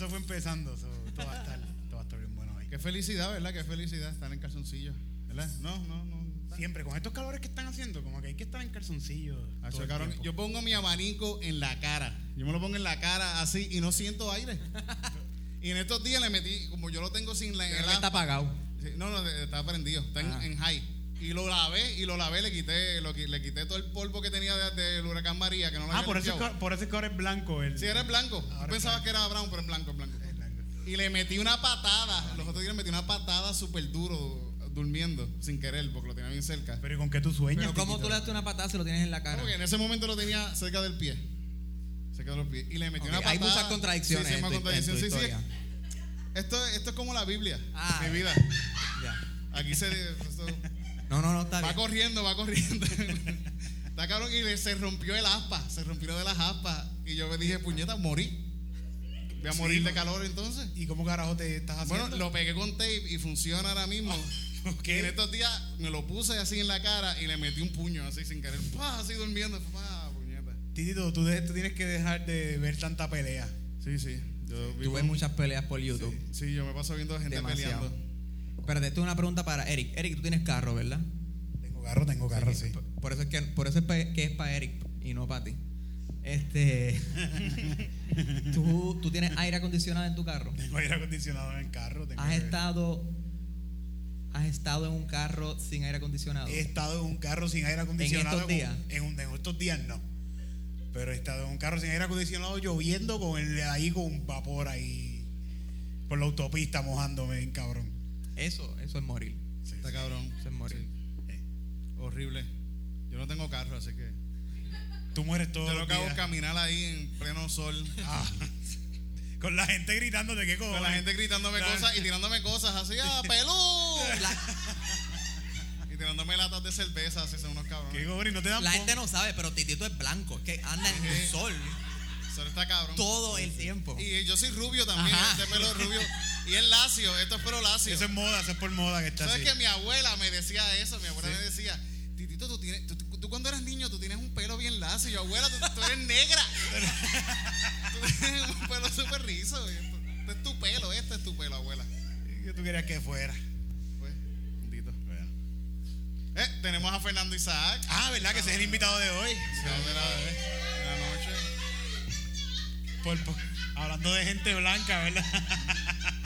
eso fue empezando. so, esto, va a estar, esto va a estar bien bueno ahí. Qué felicidad, ¿verdad? Qué felicidad estar en calzoncillo. ¿Verdad? No, no, no. Siempre, con estos calores que están haciendo, como que hay que estar en calzoncillo. Hacho, todo el cabrón, tiempo. yo pongo mi abanico en la cara. Yo me lo pongo en la cara así y no siento aire. y en estos días le metí, como yo lo tengo sin la el está apagado. Sí, No, no, está prendido, está en, Ah. en high. Y lo lavé y lo lavé, le quité, lo, le quité todo el polvo que tenía de- del huracán María, que no lo Ah, había por eso, es por eso es que ahora es blanco. El, Sí, era blanco. Yo Ahora pensaba blanco. que era brown, pero es blanco, es blanco. es blanco. Y le metí una patada. Los otros días le metí una patada súper duro durmiendo, sin querer, porque lo tenía bien cerca. Pero ¿y con qué tú sueñas? Pero ¿cómo tú le das una patada si lo tienes en la cara? Porque en ese momento lo tenía cerca del pie. Cerca de los pies. Y le metí Ok, una patada. hay muchas contradicciones Sí, sí, en más tu- en contradicción. tu Sí, sí. historia. Esto, esto es como la Biblia. Ah. mi vida. Ya. Aquí se. esto- No, no, no, está va bien. corriendo, va corriendo. Está cabrón y se rompió el aspa. Se rompió de las aspas. Y yo me dije, puñeta, morí. Voy a Sí, morir de calor entonces. ¿Y cómo carajo te estás haciendo? Bueno, lo pegué con tape y funciona ahora mismo. ok. Y en estos días me lo puse así en la cara y le metí un puño así sin querer. ¡Pah! Así durmiendo. ¡Pah! Puñeta. Titito, tú, tú tienes que dejar de ver tanta pelea. Sí, sí. Yo Tú vivo ves muchas peleas por YouTube. Sí, yo me paso viendo gente Demasiado. peleando. Pero esto es una pregunta para Eric. Eric, tú tienes carro, ¿verdad? Tengo carro, tengo carro, sí. Por- Por eso es que, por eso es pa- que es para Eric y no para ti. Este. ¿tú, tú tienes aire acondicionado en tu carro. Tengo aire acondicionado en el carro. Tengo ¿Has estado, ¿Has estado en un carro sin aire acondicionado? He estado en un carro sin aire acondicionado. estos con- días? En, un- en estos días no. Pero he estado en un carro sin aire acondicionado lloviendo con el, ahí con un vapor ahí por la autopista mojándome, cabrón. Eso, eso es morir. Está cabrón. Eso es morir. Horrible. Yo no tengo carro, así que. Tú mueres todo Yo lo que hago es caminar ahí en pleno sol. Ah. con la gente gritando de qué cojones. Con la gente gritándome cosas y tirándome cosas así, ¡ah, pelú! Y tirándome latas de cerveza, así son unos ¿Qué cabrones. cojones? ¿No te dan La gente no sabe, pero Titito es blanco. Es que anda en el sol Eso está cabrón. todo el tiempo. Y yo soy rubio también, este pelo rubio. Y es lacio, esto es pelo lacio. Eso es moda, eso es por moda que está ¿Sabes así. que mi abuela me decía eso? Mi abuela me decía, Titito, tú, tienes, tú, cuando eras niño, tú tienes un pelo bien lacio. Y yo, abuela, tú, tú eres negra. tú tienes un pelo súper rizo. Esto, este es tu pelo, este es tu pelo, abuela. ¿Qué tú querías que fuera? Pues. Eh, tenemos a Fernando Isaac. Ah, ¿verdad? Que ese es el invitado de hoy. de la, de la noche. Por- por- hablando de gente blanca, ¿verdad?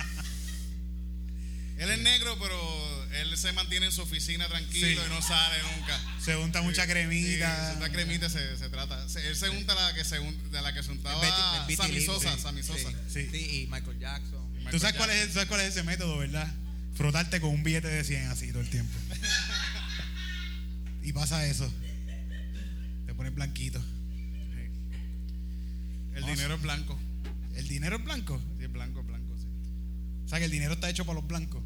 Él es negro, pero él se mantiene en su oficina tranquilo Sí. y no sale nunca. Se unta mucha Sí, cremita. se unta cremita se, se trata. Se- él se unta la que se un- de la que se untaba Betty- Betty Sammy Sosa, sí, Sammy Sosa. Sí. Sí, y Michael Jackson. ¿Tú Michael sabes cuál, es, sabes cuál es ese método, verdad? Frotarte con un billete de 100 así todo el tiempo. y pasa eso. Te pones blanquito. El dinero es blanco. ¿El dinero es blanco? Sí, es blanco, es blanco, sea que el dinero está hecho para los blancos.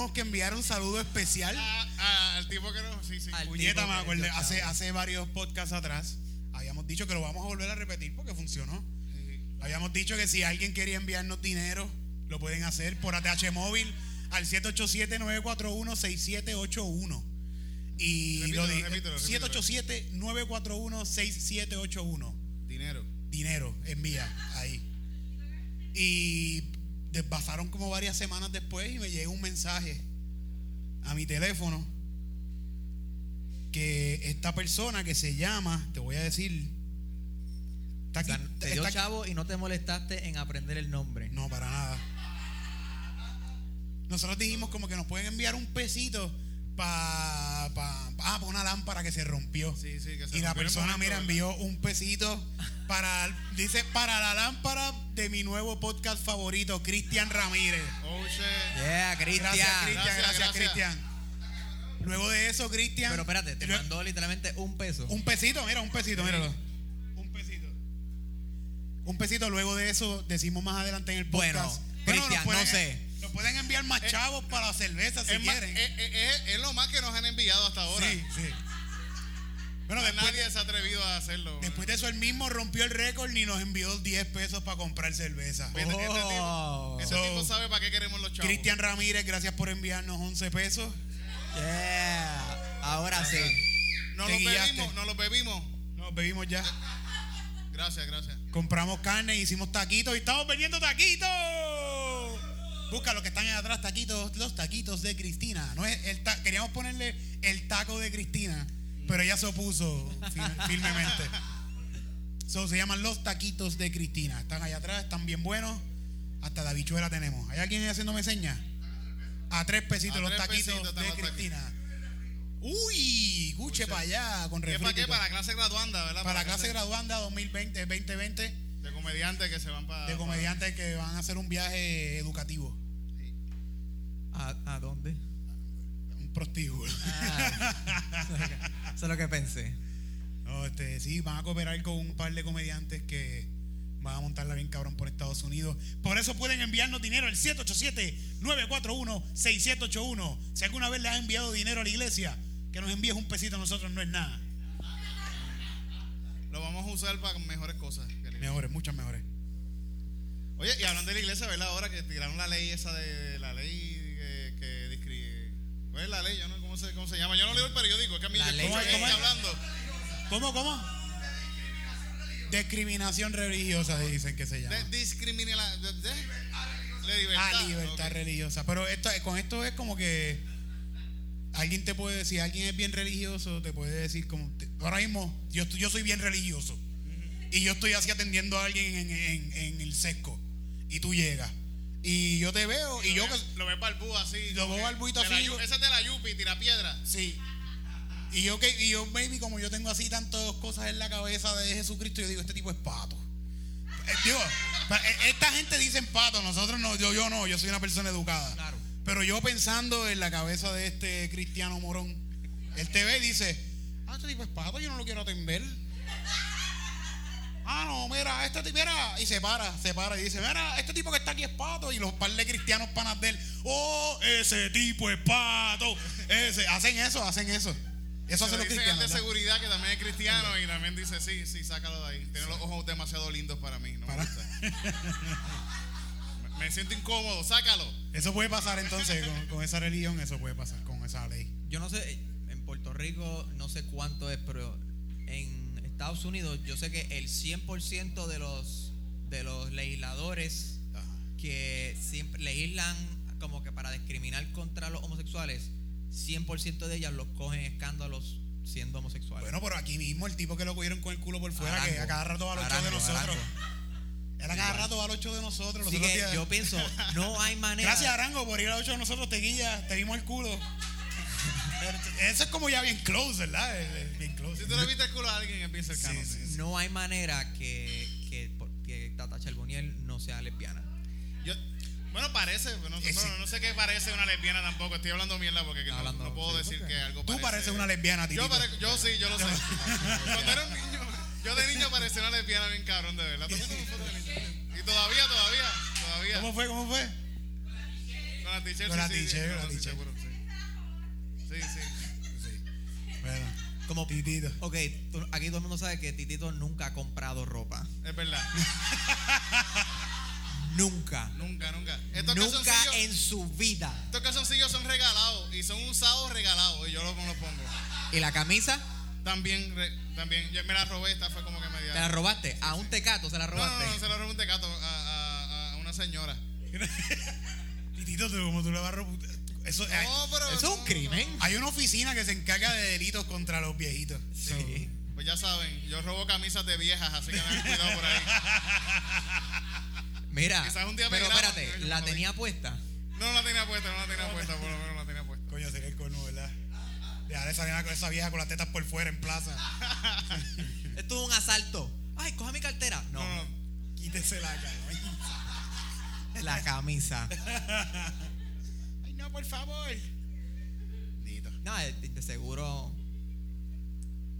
Tenemos que enviar un saludo especial. Al tipo que no. Sí, sí. Puñeta, me hace, hace varios podcasts atrás habíamos dicho que lo vamos a volver a repetir porque funcionó. Habíamos dicho que si alguien quería enviarnos dinero, lo pueden hacer por ATH móvil al 787-941-6781. Y Repítelo, lo di- repítelo, repítelo. 787-941-6781. Dinero. Dinero, envía ahí. Y pasaron como varias semanas después y me llega un mensaje a mi teléfono que esta persona que se llama, te voy a decir, está O aquí, sea, te dio está- chavo y no te molestaste en aprender el nombre. no, para nada. Nosotros dijimos como que nos pueden enviar un pesito para pa, pa- ah, pa una lámpara que se rompió. Sí, sí, que se y la persona, momento, mira, ¿verdad? envió un pesito para, dice, para la lámpara de mi nuevo podcast favorito, Cristian Ramírez. Oh, shit. Yeah, Cristian. Gracias, Cristian, Gracias. Cristian. Luego de eso, Cristian. Pero espérate, te luego- mandó literalmente un peso. un pesito, mira, un pesito, míralo. Un pesito. Un pesito, luego de eso decimos más adelante en el Bueno, podcast. Cristian, nos pueden- no sé. Nos pueden enviar más chavos para la cerveza si Es, quieren. es, es- es- es lo más que nos han enviado hasta ahora. sí, sí. Bueno, No, después, nadie se ha atrevido a hacerlo. después de eso, él mismo rompió el récord y nos envió 10 pesos para comprar cerveza. Este, este Oh. tipo, este So, tipo sabe para qué queremos los chavos. Cristian Ramírez, gracias por enviarnos 11 pesos. Yeah. Ahora sí. No los bebimos, no los bebimos. Nos bebimos ya. Gracias, gracias. Compramos carne, hicimos taquitos y estamos vendiendo taquitos. Busca los que están ahí atrás, taquitos, los taquitos de Cristina. No es el ta- queríamos ponerle el taco de Cristina, pero ella se opuso fir- firmemente. So, se llaman los taquitos de Cristina. Están allá atrás, están bien buenos. Hasta la bichuela tenemos. ¿Hay alguien haciéndome señas? A tres pesitos A los tres taquitos pesitos de taquitos. Cristina. Uy, guche para allá con ¿Qué para qué? Para la clase graduanda, ¿verdad? Para la clase graduanda 2020, 2020 De comediantes que se van para. de comediantes que van a hacer un viaje educativo, ¿A, a dónde? un prostíbulo. Ah, eso es lo que pensé. No, este, sí, van a cooperar con un par de comediantes que van a montarla bien cabrón por Estados Unidos. Por eso pueden enviarnos dinero al 787-941-6781. Si alguna vez le has enviado dinero a la iglesia, que nos envíes un pesito a nosotros no es nada. Lo vamos a usar para mejores cosas. Mejores, muchas mejores. Oye, y hablando de la iglesia, ¿verdad? Ahora que tiraron la ley esa de la ley que, que describe. ¿Cuál es la ley? Yo no cómo se, cómo se llama. Yo no leo el periódico, es que a mí La ley- escucho ¿Cómo ¿Cómo hablando. ¿Cómo, cómo? Discriminación religiosa dicen que se llama. De, discrimina la- de, de- de libertad. Ah, libertad religiosa. Pero esto, con esto es como que alguien te puede decir, alguien es bien religioso, te puede decir como, ahora mismo yo, yo soy bien religioso y yo estoy así atendiendo a alguien en, en- en el sesco y tú llegas y yo te veo y yo ve- lo ve barbú así. Lo veo barbuito la así, yo- Ese es de la Yupi, tira piedra. sí y yo que y yo maybe como yo tengo así tantas cosas en la cabeza de Jesucristo yo digo este tipo es pato Eh, digo eh, esta gente dice pato nosotros no yo yo no yo soy una persona educada Claro. pero yo pensando en la cabeza de este cristiano morón, él te ve y dice, ah, este tipo es pato, yo no lo quiero atender. Ah, no, mira, este tipo, mira, y se para, se para y dice, mira, este tipo que está aquí es pato, y los par de cristianos panas de él, oh, ese tipo es pato, ese, hacen eso, hacen eso. Eso Se hacen lo los dice el cristianos. de ¿verdad? seguridad que también es cristiano y también dice, sí, sí, sácalo de ahí. Tiene los ojos demasiado lindos para mí. No me Para- gusta. Me- Me siento incómodo, sácalo. Eso puede pasar entonces con, con esa religión, eso puede pasar con esa ley. Yo no sé, en Puerto Rico no sé cuánto es, pero en Estados Unidos yo sé que el 100% de los, de los legisladores Ajá. que siempre legislan como que para discriminar contra los homosexuales, 100% de ellas los cogen escándalos siendo homosexuales. Bueno, pero aquí mismo el tipo que lo cogieron con el culo por fuera, que a cada rato va a los shows de Arango, nosotros. Arango. Él a cada rato va a los shows de nosotros. Así que días- yo pienso, no hay manera. Gracias, Arango, por ir a los shows de nosotros. Te guilla, te vimos el culo. Eso es como ya bien close, ¿verdad? Bien close. Si tú le viste el culo a alguien, es bien cercano. Sí, sí, No hay manera que, que, que Tata Charboniel no sea lesbiana. Yo, bueno, parece, no, no- sé qué parece una lesbiana tampoco. Estoy hablando mierda porque no, Hablando- no puedo sí, decir que algo Tú parece. pareces una lesbiana, Yo, titito. parezco- yo sí, yo lo sé. Cuando era un niño. Yo de niño parecía una lesbiana bien cabrón, de verdad. Y todavía, todavía, todavía. ¿Cómo fue? ¿Cómo fue? Con la t-shirt, Con la sí, sí, t-shirt, sí, con la t-shirt. Sí. Sí, sí. Bueno, Como, Titito. ok, tú- aquí todo el mundo sabe que Titito nunca ha comprado ropa. Es verdad. Nunca. Nunca, nunca. Estos Nunca calzoncillos, en su vida. estos calzoncillos son regalados y son usados regalados y yo los, los pongo. ¿Y la camisa? También, re- también, yo me la robé, esta fue como que media. ¿Te la robaste? A un tecato se la no, no, robaste. no, se la robé un tecato a, a, a una señora. Titito, tú, como tú le vas a robar. Eso, hay, No, pero. Eso es un crimen. hay una oficina que se encarga de delitos contra los viejitos. Sí. Pues ya saben, yo robo camisas de viejas, así que tengan cuidado por ahí. Mira, Quizás un día me pero espérate, ¿la tenía puesta? No, no la tenía puesta, no la tenía puesta, por lo menos no la tenía puesta. Coño, sería el corno, ¿verdad? Dejar esa vieja, esa vieja con las tetas por fuera en plaza. Esto es un asalto. Ay, coja mi cartera. No, No, no. Quítese la cara. la camisa. No, por favor. Tito. No, de, de seguro.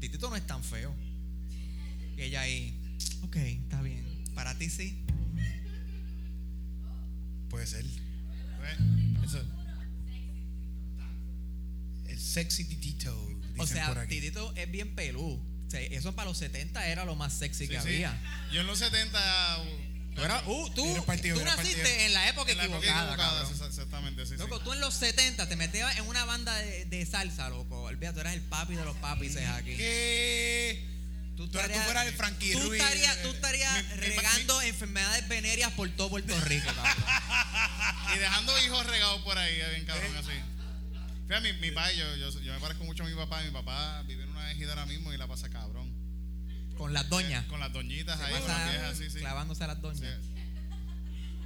Titito no es tan feo. Y ella ahí. Ok, está bien. Para ti sí. Puede ser. Pues, Eso. El sexy titito. O sea, por aquí. Titito es bien pelú. O sea, eso para los 70 era lo más sexy sí, que sí. había. Yo en los 70. Tú, eras- uh, tú, Eres partido, tú eres naciste partido. en la época en la época equivocada, sí, sí. Loco, tú en los 70 te metías en una banda de, de salsa, loco. Olvídate, tú eras el papi de los papis aquí. ¿Qué? Tú, Tú eras- tú fueras el Frankie tú Ruiz, estarías, eh, tú regando enfermedades venéreas por todo Puerto Rico, cabrón. Y dejando hijos regados por ahí, bien cabrón, así. Fíjate, mi, mi padre, yo, yo, yo me parezco mucho a mi papá. Mi papá vive en una ejida ahora mismo y la pasa cabrón. Con las doñas. Con las doñitas ahí, con pasa las viejas, sí, sí. Clavándose a las Sí.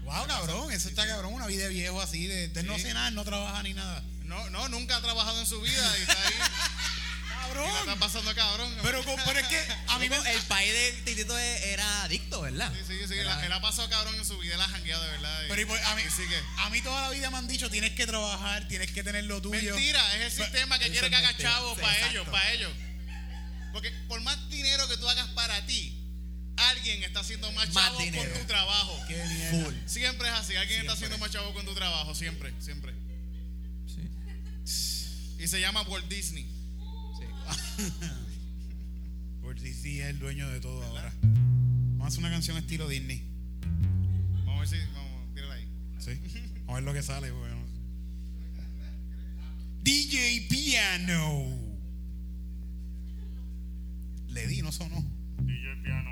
Wow, cabrón. Eso está cabrón. Una vida de viejo así. De, de no Sí. cenar, no trabajar ni nada. No, no, nunca ha trabajado en su vida y está ahí. la está Cabrón. pasando cabrón. Pero, pero es que a mí me. El país de Titito era adicto, ¿verdad? Sí, sí, sí. Era- la- él ha pasado cabrón en su vida, él ha jangueado de verdad. y- Pero y por- a, mí, sigue. a mí toda la vida me han dicho tienes que trabajar, tienes que tener lo tuyo. Mentira, es el sistema que quiere que haga mentira. chavos Sí, para exacto. ellos, para ellos. Porque por más dinero que tú hagas para ti, alguien está haciendo más chavo con tu trabajo. Qué mierda. Full. Siempre es así, alguien está haciendo más chavo con tu trabajo, siempre, siempre. Y se llama Walt Disney. Sí. Si sí es el dueño de todo ahora. Vamos a hacer una canción estilo Disney. Vamos a ver si, vamos, tírala ahí. Sí. Vamos a ver lo que sale. porque no- DJ Piano. Le di, no sonó. DJ Piano.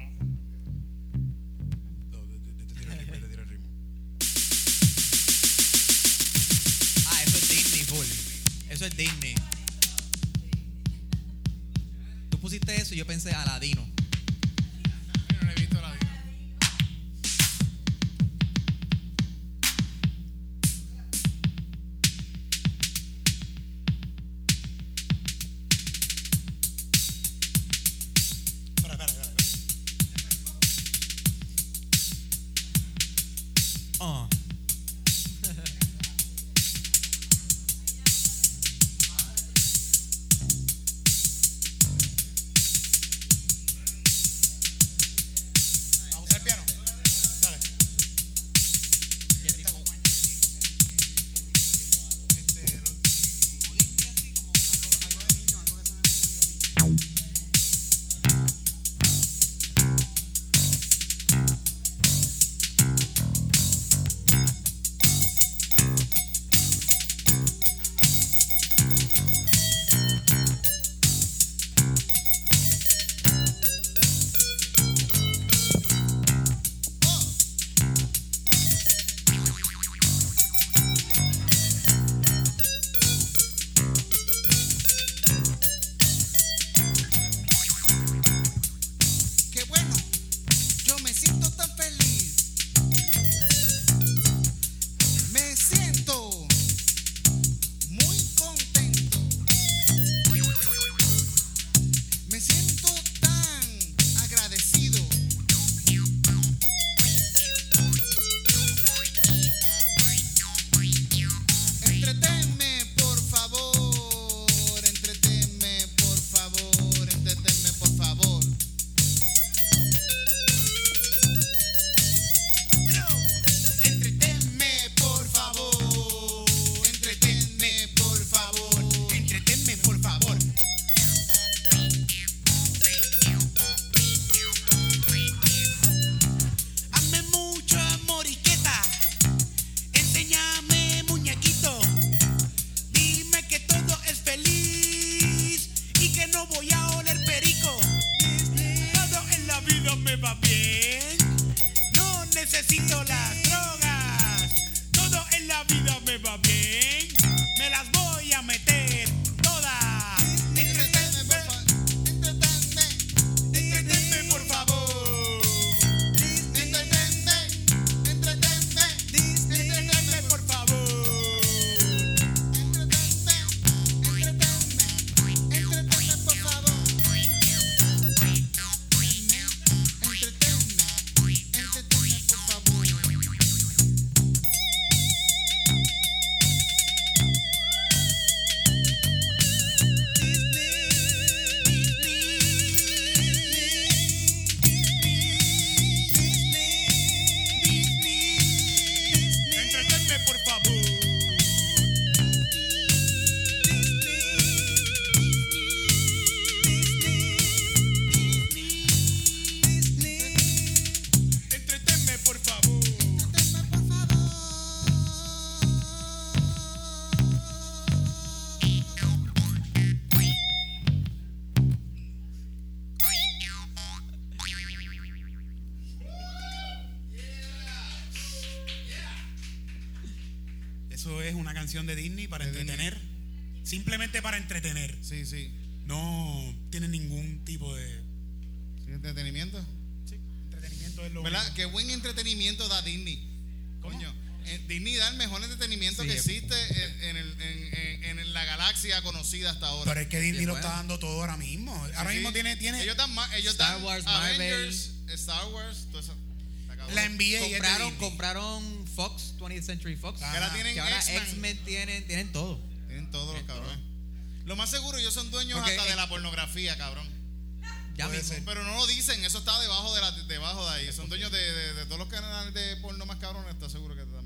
Eso es Disney. Tú pusiste eso y yo pensé Aladino. Dando todo ahora mismo. Ahora Sí, mismo sí. tiene, tiene Ellos dan, ma- ellos Star dan Wars, Avengers, Star Wars, todo eso. Está la NBA y es de Compraron, compraron Fox, 20th Century Fox. Ah, Que ahora tienen que ahora X-Men. Tienen, tienen todo. Tienen todos los cabrones. Lo más seguro, ellos son dueños hasta de es- la pornografía, cabrón. Ya Puede mismo. ser. Pero no lo dicen, eso está debajo de, la, debajo de ahí. Son dueños de, de- de todos los canales de porno más cabrones, está seguro que también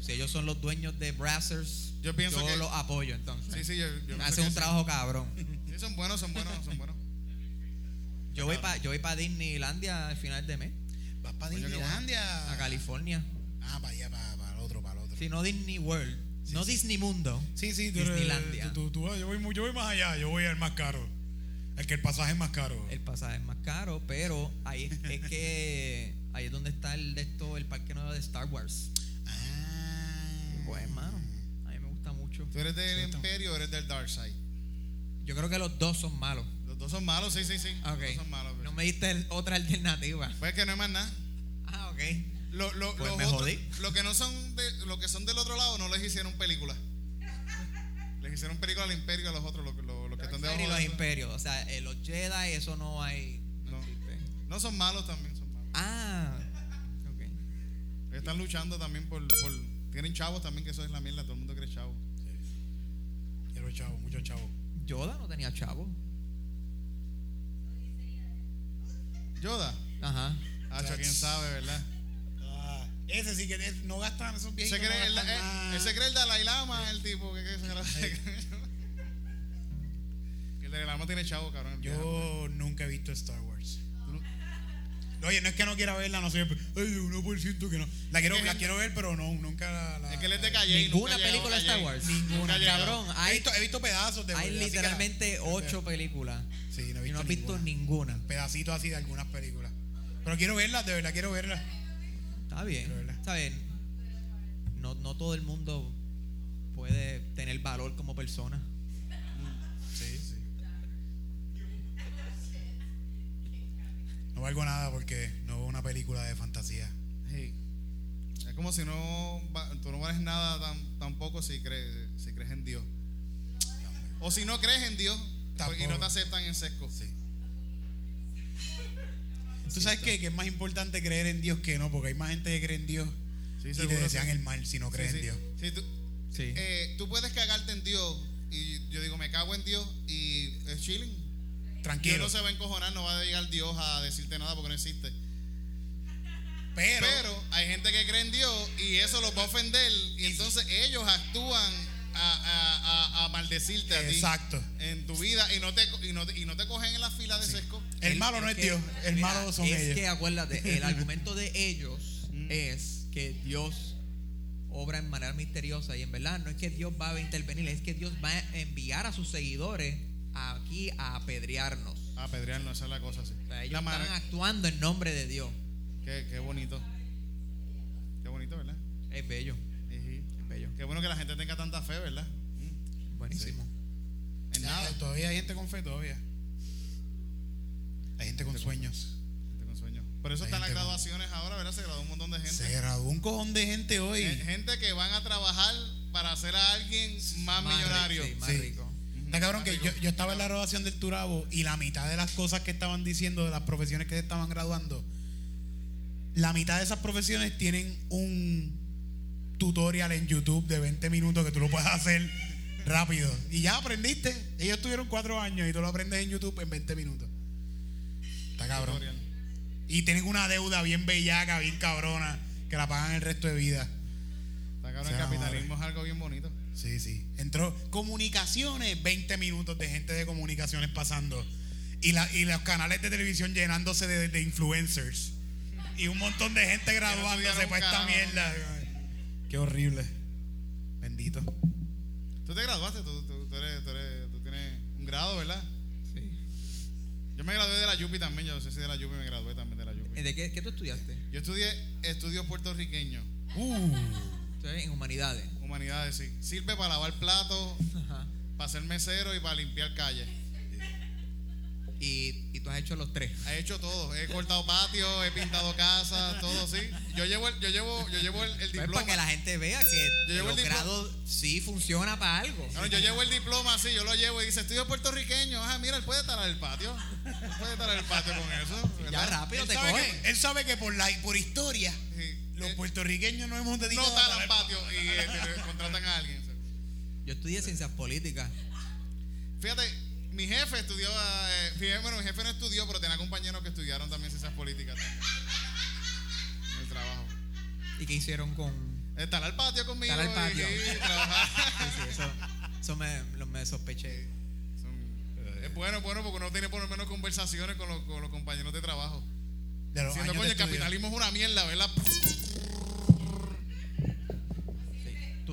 Si ellos son los dueños de Brazzers, Yo pienso que- los apoyo entonces. Sí, sí, yo, yo Hacen un sí. trabajo cabrón. Sí, son buenos, son buenos, son buenos. Yo voy para yo voy para Disneylandia al final de mes, Vas para Disneylandia. a California. Ah, para allá, para, para el otro, para el otro. Si no Disney World, no Disney Mundo. Sí, sí, tú Disneylandia. tú- tú- yo, voy, yo voy más allá, yo voy al más caro. El que el pasaje es más caro. El pasaje es más caro, pero ahí es, es que ahí es donde está el de esto, el parque nuevo de Star Wars. ¿Tú eres del Cierto. Imperio o eres del Dark Side? Yo creo que los dos son malos. Los dos son malos, sí, sí, sí. Los Ok. dos son malos. No me diste el- otra alternativa. Pues que no hay más nada. Ah, ok. Lo, lo, Pues los me otros- jodí. Lo que no son de, lo que son del otro lado no les hicieron película. Les hicieron película al Imperio a los otros, los, los- que están Darkseid debajo y los de imperios. O sea, eh, los Jedi, eso no hay. No, No. son malos también, son malos. Ah, ok. Están luchando también por, por tienen chavos también que eso es la mierda, todo el mundo. Quiero chavo, mucho chavo. Yoda no tenía chavo. Yoda, Ajá. Hacho, quién sabe, ¿verdad? Ah, ese sí que es- no gastan esos Se viejitos. cree, no el, el- ese cree el Dalai Lama, el tipo que, que se El Dalai Lama tiene chavo, cabrón. el viejo. Yo nunca he visto Star Wars. Oye, no es que no quiera verla, no sé. Ay, 1% que no. La quiero, la quiero ver, pero no, nunca la. la- Es que él es de Calle. Ninguna película de Star Wars. Ninguna. Cabrón. He visto, he visto pedazos de hay la- literalmente ocho películas. Sí, no he visto, Y no has visto ninguna. Pedacitos así de algunas películas. Pero quiero verlas, de verdad quiero verlas. Está bien. Está bien. No, no todo el mundo puede tener valor como persona. Valgo nada porque no veo una película de fantasía. Sí. Es como si no tú no vales nada tan- tampoco si crees, si crees en Dios. O si no crees en Dios y no Tampoco. te aceptan en sesco. Sí. ¿Tú sabes qué? Que es más importante creer en Dios que no, porque hay más gente que cree en Dios Sí, y te desean sí. el mal si no Sí, crees sí. en Dios. Sí, tú, Sí. eh, tú puedes cagarte en Dios y yo digo, me cago en Dios y es chilling. Tranquilo. Dios no se va a encojonar, no va a llegar Dios a decirte nada porque no existe. pero, Pero hay gente que cree en Dios y eso los va a ofender y entonces ellos actúan a, a- a- a maldecirte a ti exacto. en tu vida y no te, y no, y no te cogen en la fila de sesco. El malo no es Dios, el mira, malo son es ellos. que acuérdate, el argumento de ellos Mm. es que Dios obra en manera misteriosa y en verdad no es que Dios va a intervenir, es que Dios va a enviar a sus seguidores aquí a apedrearnos. A apedrearnos, esa es la cosa. Sí. O sea, ellos La están actuando en nombre de Dios. qué, qué bonito. Qué bonito, ¿verdad? Es bello, Ejí. es bello. Qué bueno que la gente tenga tanta fe, ¿verdad? Mm. Buenísimo. En Ya, nada. Todavía hay gente con fe, todavía. Hay gente con sueños. Gente con sueño. Por eso Hay están las con- graduaciones ahora, ¿verdad? Se graduó un montón de gente. Se graduó un cojón de gente hoy. Gen- Gente que van a trabajar para hacer a alguien más, Más millonario. rico, sí, más Sí. rico. Está cabrón que yo, yo estaba en la graduación del Turabo y la mitad de las cosas que estaban diciendo de las profesiones que se estaban graduando, la mitad de esas profesiones tienen un tutorial en YouTube de 20 minutos que tú lo puedes hacer rápido. Y ya aprendiste. Ellos tuvieron cuatro años y tú lo aprendes en YouTube en 20 minutos. Está cabrón. Tutorial. Y tienen una deuda bien bellaca, bien cabrona, que la pagan el resto de vida. Está cabrón, el capitalismo es algo bien bonito. Sí, sí. Entró comunicaciones, 20 minutos de gente de comunicaciones pasando. Y, la, y los canales de televisión llenándose de, de influencers. Y un montón de gente graduándose estudiaron para esta mierda. Qué horrible. Bendito. Tú te graduaste, tú, tú- tú eres, tú, eres- tú tienes un grado, ¿verdad? Sí. Yo me gradué de la Yupi también, yo no sé si de la Yupi me gradué también de la Yupi. ¿De qué, qué tú estudiaste? Yo estudié estudios puertorriqueños. Uh, Estoy en humanidades. Humanidades, sí. Sirve para lavar platos, Ajá. para ser mesero y para limpiar calles. Y, y tú has hecho los tres. He hecho todo. He cortado patios, he pintado casas, todo, sí. Yo llevo el, yo llevo, yo llevo el, el Pues diploma. para que la gente vea que Yo llevo los el grados sí funciona para algo. No, yo llevo el diploma así, yo lo llevo y dice, estudio puertorriqueño. Ajá, mira, él puede talar el patio. Él puede talar el patio con eso. ya rápido Él te sabe, coge. que, él sabe que por, la, por historia Sí. Los Eh, puertorriqueños no hemos dedicado no a talan talar patio y eh, contratan a alguien. Yo estudié ciencias políticas. Fíjate, mi jefe estudió, eh, fíjate, bueno, mi jefe no estudió, pero tenía compañeros que estudiaron también ciencias políticas también. En el trabajo. ¿Y qué hicieron con.? Eh, talar el patio conmigo. Talar el patio. Y, y trabajar. Sí, sí, eso, eso me, lo- me sospeché. Son- es bueno, es bueno porque uno tiene por lo menos conversaciones con los, con los compañeros de trabajo. de los Diciendo, años coño, de el estudio. capitalismo es una mierda, ¿verdad?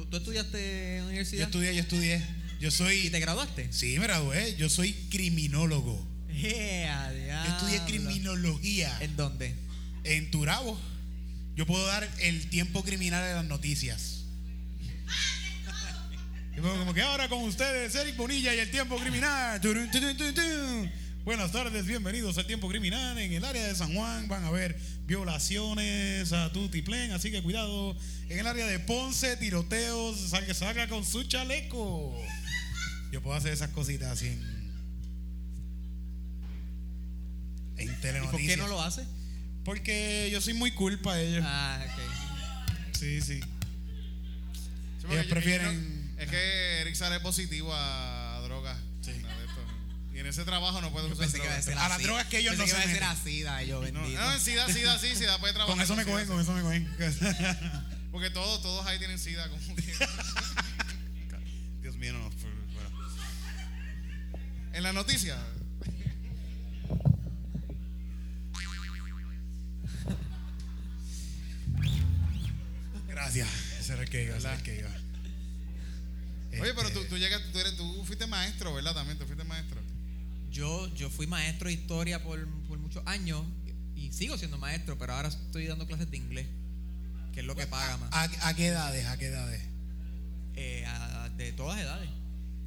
¿Tú, estudiaste en la Yo universidad? estudié, yo estudié. Yo ¿Y soy. te graduaste? Sí, me gradué. Yo soy criminólogo. ¡Ea, Yo estudié criminología ¿En dónde? en Turabo. Yo puedo dar el tiempo criminal de las noticias. Y como que ahora con ustedes, Eric Bonilla y el tiempo criminal. Buenas tardes, bienvenidos al tiempo criminal. En el área de San Juan van a haber violaciones a tutiplén, así que cuidado. En el área de Ponce, tiroteos, salga, salga con su chaleco. Yo puedo hacer esas cositas así en, en ¿Y telenoticias. por qué no lo hace? Porque yo soy muy cool para ellos. Ah, ok. Sí, sí. Ellos yo- prefieren- no- es que Eric sale positivo a drogas. Y en ese trabajo no puede Yo usar a drogas. decir A las drogas que ellos Pensé no que se iba a decir meten. así, da, yo No, bendito. no, en SIDA, SIDA, sí, SIDA puede trabajar. Con eso me cogen, con eso me cogen. Porque todos, todos ahí tienen SIDA. Como que. Dios mío, no. bueno. en la noticia. Gracias. Era el que iba. Oye, pero Este, tú, tú llegas, tú, eres, tú fuiste maestro, ¿verdad? También, tú fuiste maestro. Yo, yo fui maestro de historia por, por muchos años y sigo siendo maestro, pero ahora estoy dando clases de inglés, que es lo que paga más. ¿A, a qué edades? ¿A qué edades? Eh, a- de todas edades.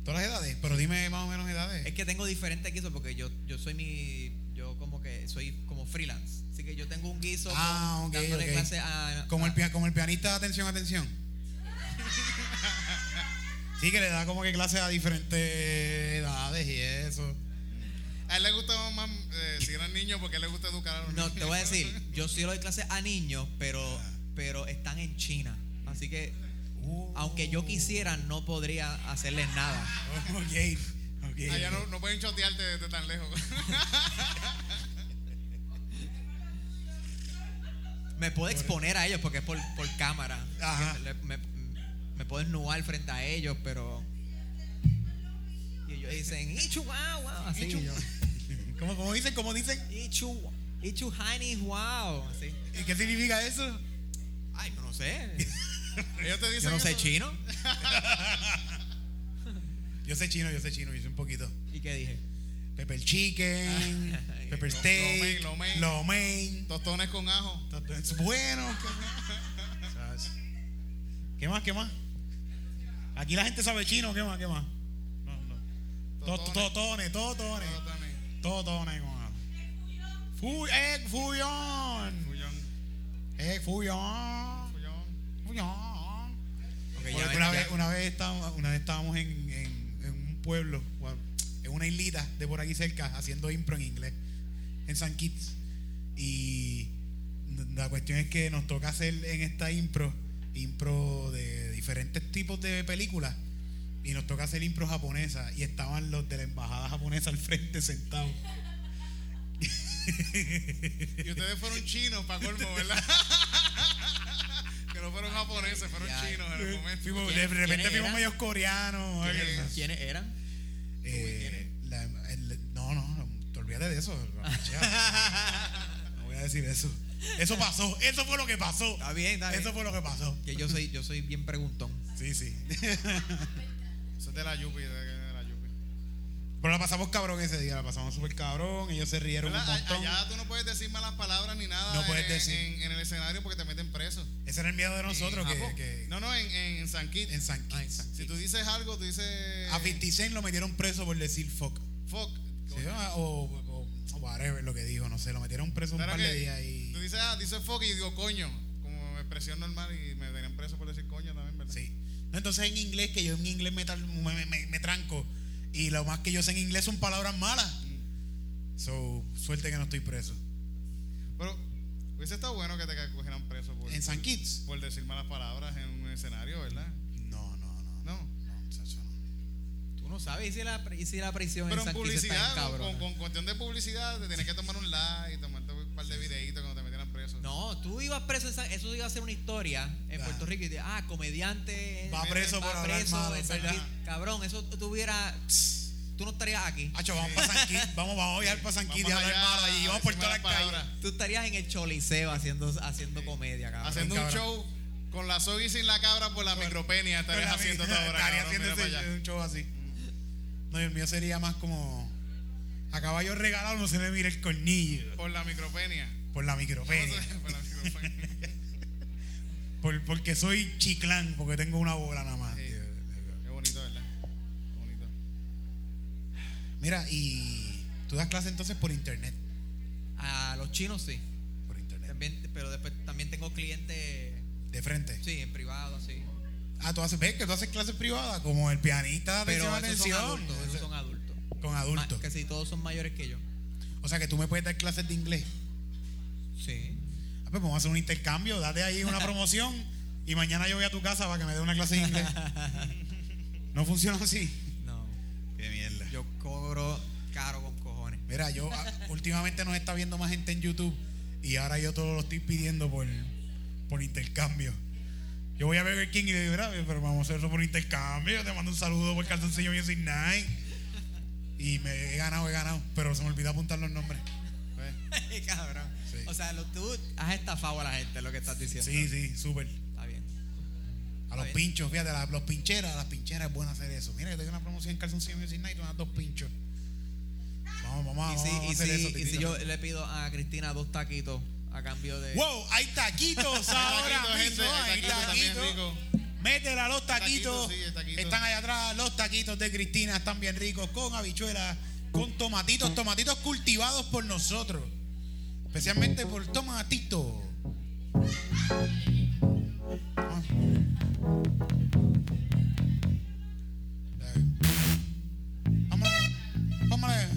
Todas las edades, pero dime más o menos edades. Es que tengo diferentes guisos porque yo, yo soy mi. Yo como que soy como freelance. Así que yo tengo un guiso Ah, ok, dándole ok. clases a. Como el, a- pia- como el pianista, atención, atención. Sí, que le da como que clases a diferentes edades y eso. A él le gusta más, eh, si eran niños, porque a él le gusta educar a los No, niños. te voy a decir, yo sí doy clases a niños, pero, pero están en China. Así que, Uh, aunque yo quisiera, no podría hacerles nada. ok, ok. Allá no, no pueden chotearte desde tan lejos. Me puedo exponer a ellos porque es por, por cámara. Ajá. Me, me puedo ennuar frente a ellos, pero. Y ellos dicen, Ichu, wow, wow. Así. Ichu. y yo, ¿Cómo, cómo dicen? ¿Cómo dicen? Ichu, Ichu, Hani, wow. Así. ¿Y qué significa eso? Ay, no sé. Ellos te dicen Yo no sé eso. chino. Yo sé chino, yo sé chino, yo sé un poquito. ¿Y qué dije? Pepper chicken, pepper lo- steak, lo mein, lo mein. Tostones con ajo. Es bueno. ¿Qué más? ¿Qué más? Aquí la gente sabe chino, ¿qué más? ¿Qué más? No, no. Totones, totones. Totones con ajo. Fu egg. Fullón. Egg. Fullón. Ya ven, una, vez, una, vez estábamos, una vez estábamos en, en- en un pueblo, en una islita de por aquí cerca, haciendo impro en inglés, en San Kitts. Y la cuestión es que nos toca hacer en esta impro, impro de diferentes tipos de películas. Y nos toca hacer impro japonesa. Y estaban los de la embajada japonesa al frente sentados. Y ustedes fueron chinos, para colmo, ¿verdad? que no fueron japoneses, fueron Ya. chinos en el momento. Fuimos- de ¿Quién- repente eran? medios coreanos. ¿Quiénes eran? así. ¿Quiénes eran? Eh, la- el- no, no, te olvides de eso. No voy a decir eso. Eso pasó, eso fue lo que pasó. Está bien, está bien. Eso fue lo que pasó. Que yo soy, yo soy bien preguntón. Sí, sí. Eso es de la Yupi, de, la Yupi. Pero la pasamos cabrón ese día, la pasamos súper cabrón. Ellos se rieron un montón. Allá tú no puedes decir malas palabras ni nada. No en puedes en, decir. en- en el escenario porque te meten preso. Ese era el miedo de nosotros En que, Japón. que- No, no, en, en San Kitts. en San Kitts. Si tú dices algo, tú dices. A 50 Cent lo metieron preso por decir fuck. Fuck. Sí, o, o- o whatever lo que dijo, no sé, lo metieron preso un Claro par que de días y. Tú dices, ah, dices fuck y digo coño. Como expresión normal y me tenían preso por decir coño también, ¿verdad? Sí. No, entonces en inglés, que yo en inglés me, tal- me, me- me tranco. Y lo más que yo sé en inglés son palabras malas. So, suerte que no estoy preso. Pero hubiese estado bueno que te cogieran preso por, ¿En San Kitts? por decir malas palabras en un escenario, ¿verdad? No, no, no. No. No, muchacho, no. Tú no sabes, y si la, y si la prisión Pero en en San Quinto está publicidad, bien con, con- con cuestión de publicidad, te tienes que tomar un like y tomarte un par de videitos cuando te. No, tú ibas preso, en San- eso iba a ser una historia en. Puerto Rico y de, ah, comediante Va eh, preso por hablar preso malo. Cabrón, eso tuviera, tú no estarías aquí. Hacho, vamos para San vamos, vamos a viajar para San Kitts y Vamos hablar malo a Vamos por todas las calles. Tú estarías en el Choliseo haciendo, haciendo comedia, cabrón. Haciendo un cabrón. show con la soga y sin la cabra por la micropenia estarías haciendo todo ahora. Estaría cabrón, haciendo un show así. No, y el mío sería más como. A caballo regalado no se le mira el cornillo. Por la micropenia. Por la micropenia. por la micropenia. Por- porque soy chiclán, porque tengo una bola nada más. Sí. Qué bonito, ¿verdad? Qué bonito. Mira, y tú das clases entonces por internet. A los chinos sí. Por internet. También, pero después también tengo clientes, De frente. sí, en privado, así. Ah, tú haces, ves que tú haces clases privadas, como el pianista de Pero atención, esos son adultos, esos son adultos. Con Ma- adultos. Que si todos son mayores que yo. O sea que tú me puedes dar clases de inglés. Sí. Ah, pues vamos a hacer un intercambio, date ahí una promoción y mañana yo voy a tu casa para que me dé una clase de inglés. No funciona así. No. Qué mierda. Yo cobro caro con cojones. Mira, yo ah, últimamente nos está viendo más gente en YouTube y ahora yo todo lo estoy pidiendo por, por intercambio. Yo voy a Burger King y le digo, "Mira, pero vamos a hacer eso por intercambio. Yo te mando un saludo por Calzoncillo Music Night. Y me he ganado, he ganado. Pero se me olvidó apuntar los nombres. Cabrón. Sí. O sea, lo, tú has estafado a la gente, lo que estás diciendo. Sí, sí, súper. Está bien. A los pinchos, fíjate, la- los pincheras, las pincheras es bueno hacer eso. Mira, yo tengo una promoción en Calzoncillo Music Night, unas dos pinchos. Vamos, vamos, Y vamos, si, vamos a y hacer si- eso. y si yo le pido a Cristina dos taquitos a cambio de. ¡Wow! Hay taquitos ahora mismo. Hay taquitos. Métela a los taquitos. Taquito, sí, el taquito. Están allá atrás. Los taquitos de Cristina están bien ricos. Con habichuelas, con tomatitos. Tomatitos cultivados por nosotros. Especialmente por tomatito. Vámonos. Póngale,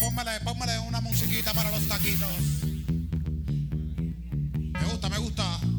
póngale, póngale una musiquita para los taquitos. Me gusta, me gusta.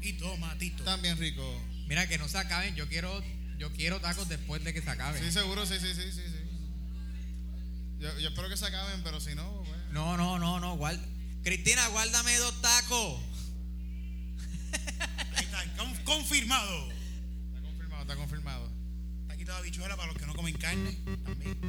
Y tomatitos. Están bien ricos. Mira, que no se acaben. Yo quiero, yo quiero tacos después de que se acaben. Sí, seguro, sí, sí, sí, sí, sí. Yo, yo espero que se acaben, pero si no, pues. No, no, no, no. guard- Cristina, guárdame dos tacos. Ahí está, con- confirmado. Está confirmado, está confirmado. Taquito de habichuela para los que no comen carne. También.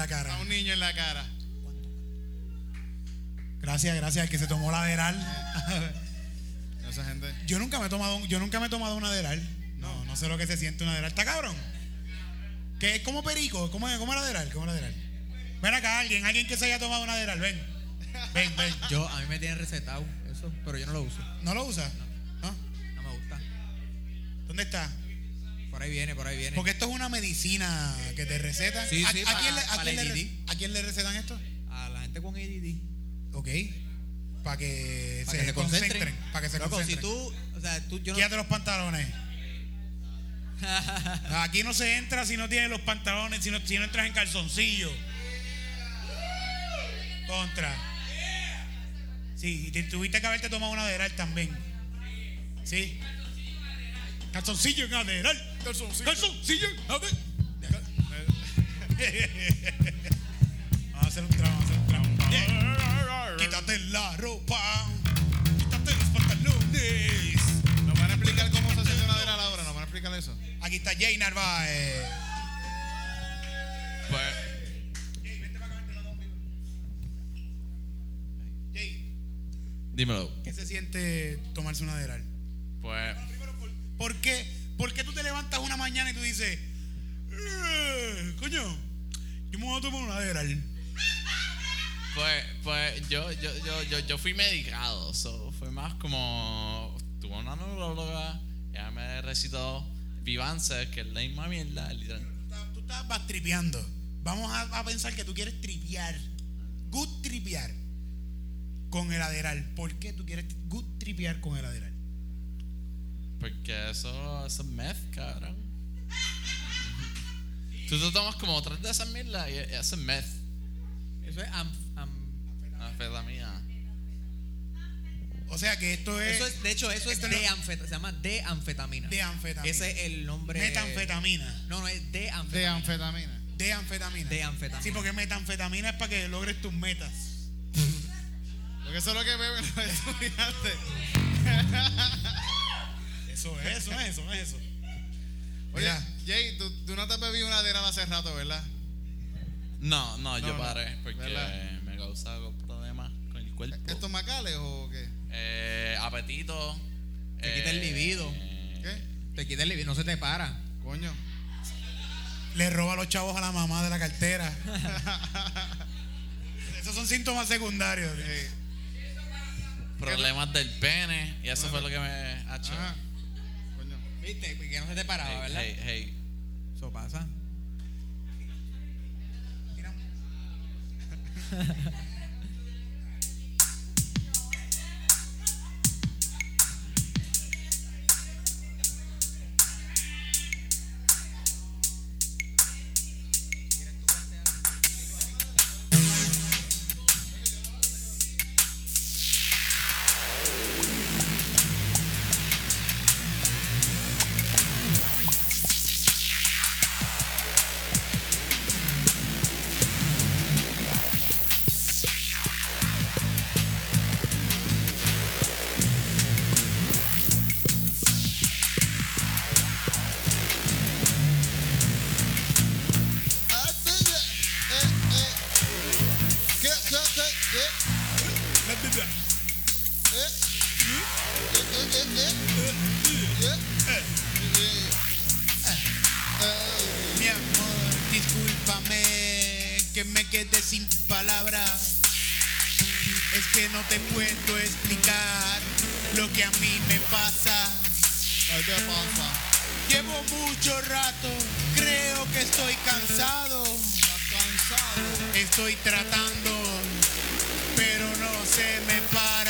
La cara. A un niño en la cara. Gracias, gracias al que se tomó la Aderal. Esa gente. yo nunca me he tomado, yo nunca me he tomado una Aderal. No, no sé lo que se siente una Aderal. ¿Está cabrón? Que es como perico, ¿cómo cómo es la Aderal? ¿Cómo es la Aderal? Ven acá, alguien, alguien que se haya tomado una Aderal, ven. Ven, ven. Yo, a mí me tienen recetado eso, pero yo no lo uso. ¿No lo usa? ¿No? No me gusta. ¿Dónde está? Por ahí viene, por ahí viene. Porque esto es una medicina que te recetan. Sí, ¿A, sí, a para- quién le, a quién le re- ADD. a quién le recetan esto? A la gente con ADD. Ok. Para que, se, que se concentren. Para que se Loco, concentren. si tú, o sea, tú, yo no, Quítate los pantalones. Aquí no se entra si no tienes los pantalones, si no, si no entras en calzoncillo. Contra. Sí, y te tuviste que haberte tomado una aderal también. Sí. Calzoncillo en aderal. Calzoncillo. Calzoncillo en aderal. Vamos a hacer un tramo, vamos a hacer un tramo. Yeah. Quítate la ropa. Quítate los pantalones. Nos van a explicar cómo se hace una de la Laura. Nos van a explicar eso. Aquí está Jay Narváez. Pues, Jay, vente para acá, vente los dos vivos. Jay, dímelo. ¿qué se siente tomarse una Aderal? Pues, ¿por, qué, ¿por qué tú te levantas una mañana y tú dices, "Eh, coño, yo me voy a tomar una Aderal? pues, pues yo, yo, yo, yo, yo fui medicado. So, fue más como. Tuve una neuróloga. Ella me recitó Vivance, que es la misma mierda, literal. Tú vas tripeando. Vamos a, a pensar que tú quieres tripear. Good tripear con el Aderal. ¿Por qué tú quieres good tripear con el Aderal? Porque eso, eso es meth, cabrón. Tú te tomas como tres de esas mierdas y eso es meth. Eso es am- am- Anfetamina. O sea que esto es, eso es, de hecho, eso es de no- anfetamina. Se llama de anfetamina. de anfetamina. Ese es el nombre. Metanfetamina. No, no, es de De anfetamina. anfetamina. De anfetamina. De anfetamina. Sí, porque metanfetamina es para que logres tus metas. Porque eso es lo que beben los estudiantes. Eso es, eso es, eso es eso. Oye, Mira. Jay, tú, tú no te has bebido una de hace rato, ¿verdad? No, no, yo No, paré porque ¿verdad? me causa problemas con el cuerpo. ¿Estos macales o qué? Eh, apetito. Te quita el libido. ¿Qué? Te quita el libido, no se te para. Coño. Le roba los chavos a la mamá de la cartera. Esos son síntomas secundarios. Eh, Problemas del pene. Y eso fue lo que me ha hecho. ajá. ¿Viste? Porque no se te paraba, Hey, ¿verdad? hey, hey. Eso pasa. Estoy tratando, pero no se me para.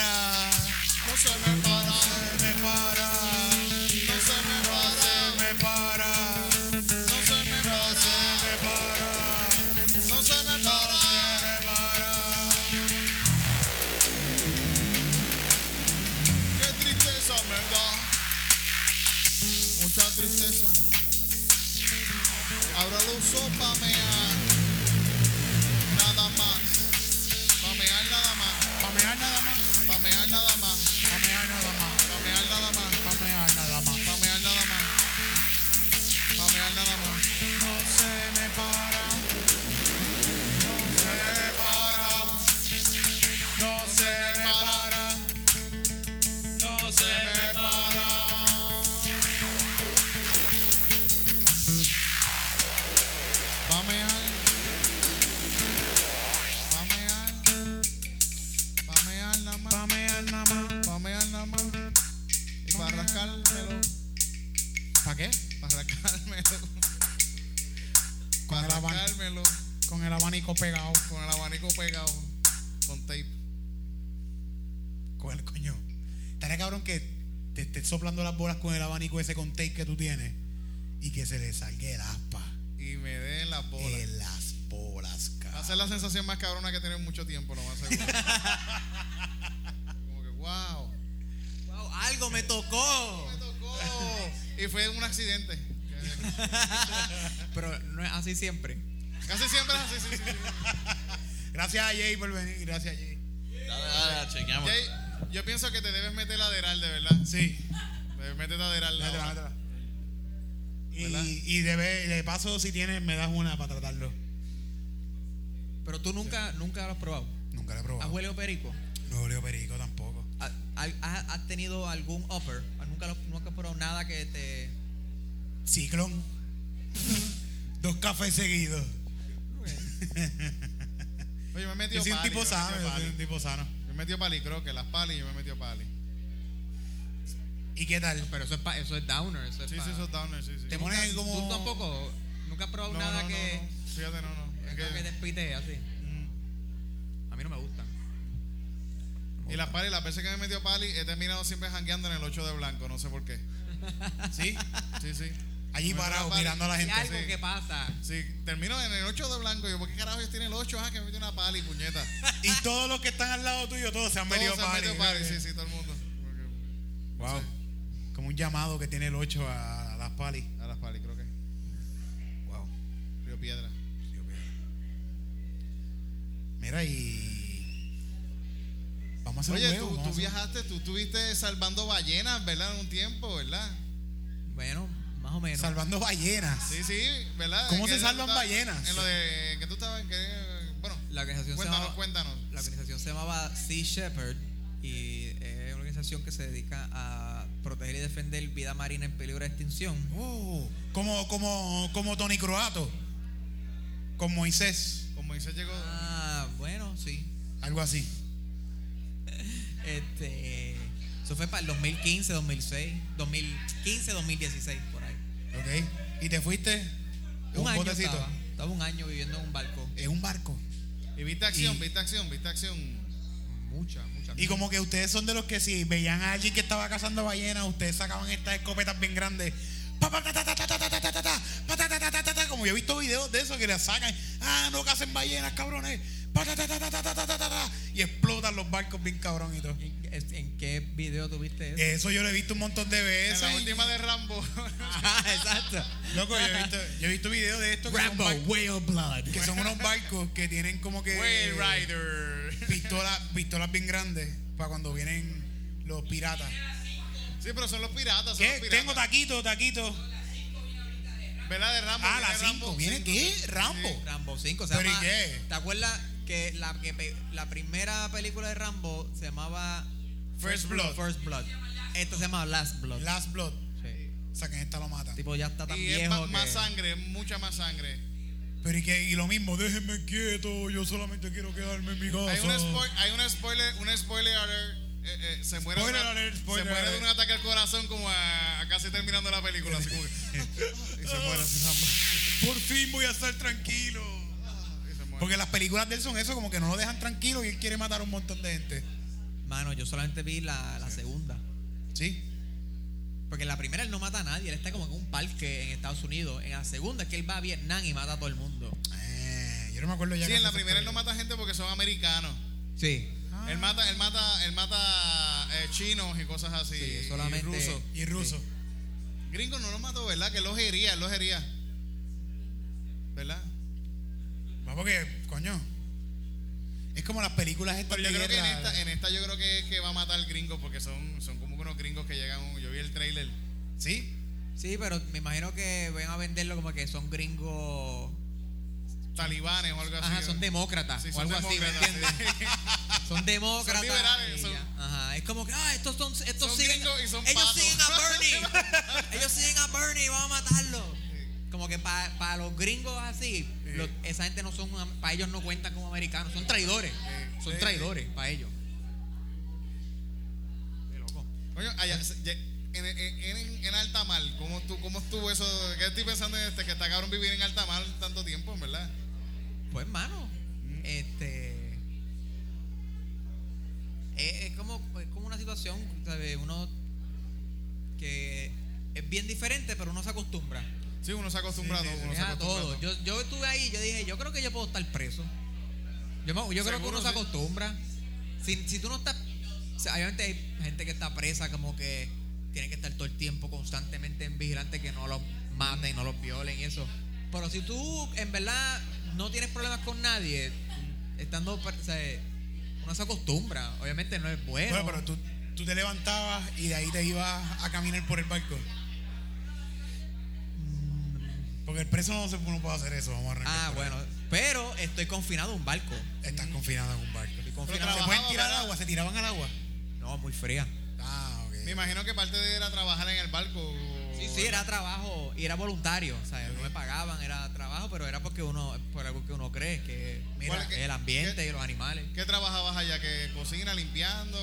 A cabrón. ser la sensación más cabrona que tener mucho tiempo, lo más seguro. Como que, wow. Wow, algo me tocó. Me tocó. Y fue un accidente. Pero no es así siempre. Casi siempre es así, sí, sí, sí. Gracias a Jay por venir. Gracias, Jay. Dale, dale, chequeamos. Jay, yo pienso que te debes meter lateral, de verdad. Sí. Debes meter lateral. Y, y de paso, si tienes, me das una para tratarlo. Pero tú nunca, nunca lo has probado. Nunca lo he ¿Has probado. huele perico? No oleo perico tampoco. ¿Has, has- has tenido algún upper? ¿Nunca, lo- nunca has probado nada que te... Ciclón. Dos cafés seguidos. Oye, me he metido Yo soy un tipo sano. Yo soy un tipo sano. Yo me he metido pali, creo que las pali, yo me he metido pali. ¿Y qué tal? Pero eso es, pa- eso es downer. Eso es Sí, pa- sí, esos downers, sí, sí. Te ¿Tú pones como- ¿Tú tampoco? ¿Nunca has probado No, nada no, que... no. Fíjate, no, no. Que despite así? Mm. A mí no me gusta. Y las pali, las veces que me he metido pali, he terminado siempre jangueando en el 8 de blanco, no sé por qué. ¿Sí? Sí, sí. Allí parado, mirando a la gente. algo sí. que pasa. Sí, termino en el 8 de blanco. Yo, ¿por qué carajo ellos tienen el 8? Ah, que me metió una pali, puñeta. Y todos los que están al lado tuyo, todos se han Todos metido se han pali. metido pali, sí, sí, todo el mundo. Wow. Como un llamado que tiene el 8 a las pali. A las pali, Mira, y. Vamos a hacer Oye, un juego. tú, tú viajaste, tú estuviste salvando ballenas, ¿verdad? En un tiempo, ¿verdad? Bueno, más o menos. Salvando ballenas. Sí, sí, ¿verdad? ¿Cómo ¿En se salvan estabas? ballenas? En lo de. que tú estabas en que. Bueno, La organización se cuéntanos, llamaba- cuéntanos. La organización se llamaba Sea Shepherd y es una organización que se dedica a proteger y defender vida marina en peligro de extinción. Oh, como, como, como Tony Croato. Con Moisés. Moisés llegó. Ah, bueno, sí. Algo así. Este, eso fue para el 2015, 2006, 2015, 2016, por ahí. ¿Ok? ¿Y te fuiste? Un, un año botecito. estaba, estaba un año viviendo en un barco. En un barco. Y viste acción, Y- viste acción, viste acción. Mucha, mucha. Y como que ustedes son de los que si veían a alguien que estaba cazando ballenas, ustedes sacaban estas escopetas bien grandes. Como yo he visto videos de eso que le sacan, ah, no hacen ballenas, cabrones. Y explotan los barcos bien cabrón y todo. ¿En qué video tuviste eso? Eso yo lo he visto un montón de veces. En la última de Rambo. ah, exacto. Loco, yo he visto, yo he visto videos de esto. Que Rambo, Whale Blood. Que son unos barcos que tienen como que. Whale Rider. Pistolas, pistolas bien grandes para cuando vienen los piratas. Sí, pero son los piratas. Son ¿Qué? los piratas. Tengo taquito, taquito. ¿Verdad? De Rambo. Ah, la Rambo 5. ¿Viene cinco. qué? Rambo. Rambo 5 se ¿Pero y qué? ¿Te acuerdas que la, que primera película de Rambo se llamaba First Blood. First Blood. Esta se llama Last Blood. Last Blood. Sí. O sea, que en esta lo mata. Tipo ya está tan Y es viejo que más sangre, mucha más sangre. Pero y, que, y lo mismo, déjenme quieto, yo solamente quiero quedarme en mi casa. Hay un, spo- hay un spoiler, un spoiler alert. Eh, eh, se muere, Spoiler de, una- alert, spoiler se muere de un ataque al corazón como a, a casi terminando la película. Así como que- y se muere, se. Por fin voy a estar tranquilo. Se. Porque las películas de él son eso, como que no lo dejan tranquilo y él quiere matar a un montón de gente. Mano, yo solamente vi la, la segunda. ¿Sí? Porque en la primera él no mata a nadie, él está como en un parque en Estados Unidos. En la segunda es que él va a Vietnam y mata a todo el mundo. Eh, yo no me acuerdo ya. Sí, en la primera él no mata gente porque son americanos. Sí. Él mata, él mata, él mata eh, chinos y cosas así. Sí, y solamente- rusos. Y ruso. Gringo no lo mató, ¿verdad? Que él los hería, él los hería. ¿Verdad? No, porque, coño. Es como las películas estas Pero yo de creo que en esta, en esta yo creo que, que va a matar gringos porque son, son como unos gringos que llegan. Yo vi el trailer. ¿Sí? Sí, pero me imagino que van a venderlo como que son gringos. Talibanes o algo así. Ajá, son demócratas. Sí, o algo así, ¿me demócratas, entiendes? sí. Son demócratas. Son liberales, son-. Ajá. Es como que, ah, estos son. Estos Son siguen, gringos y son ellos patos. siguen a Bernie. ellos siguen a Bernie y vamos a matarlo. Como que para los gringos así, los- esa gente no son. Para ellos no cuentan como americanos. Son traidores. Son traidores para ellos. Qué loco. Coño, allá, en, en, en, en alta mar, ¿cómo, tú, ¿cómo estuvo eso? ¿Qué estoy pensando en este? Que está cabrón vivir en alta mar tanto tiempo, verdad. Pues, hermano, este. Es como, es como una situación, ¿sabes? Uno que es bien diferente, pero uno se acostumbra. Sí, uno se acostumbra sí, a todo. Yo, yo, estuve ahí yo dije, yo creo que yo puedo estar preso. Yo, creo que uno se acostumbra. Si, si tú no estás. Obviamente hay gente que está presa, como que tiene que estar todo el tiempo constantemente en vigilante que no los maten, no los violen y eso. Pero si tú en verdad no tienes problemas con nadie, estando. o sea, uno se acostumbra. Obviamente no es bueno. Bueno, pero tú, tú te levantabas y de ahí te ibas a caminar por el barco. Porque el preso no, se, no puede hacer eso. Vamos a arrancar. ah, ahí. bueno. Pero estoy confinado en un barco. Estás confinado en un barco. Estoy ¿Se confinado. pueden tirar al agua? ¿Se tiraban al agua? No, muy fría. Ah, ok. Me imagino que parte de era trabajar en el barco. Sí, sí, era trabajo y era voluntario. O sea, no me pagaban, era trabajo, pero era porque uno, por algo que uno cree, que Mira, ¿Cuál es que- el ambiente y los animales. ¿Qué trabajabas allá? ¿Que cocina, limpiando?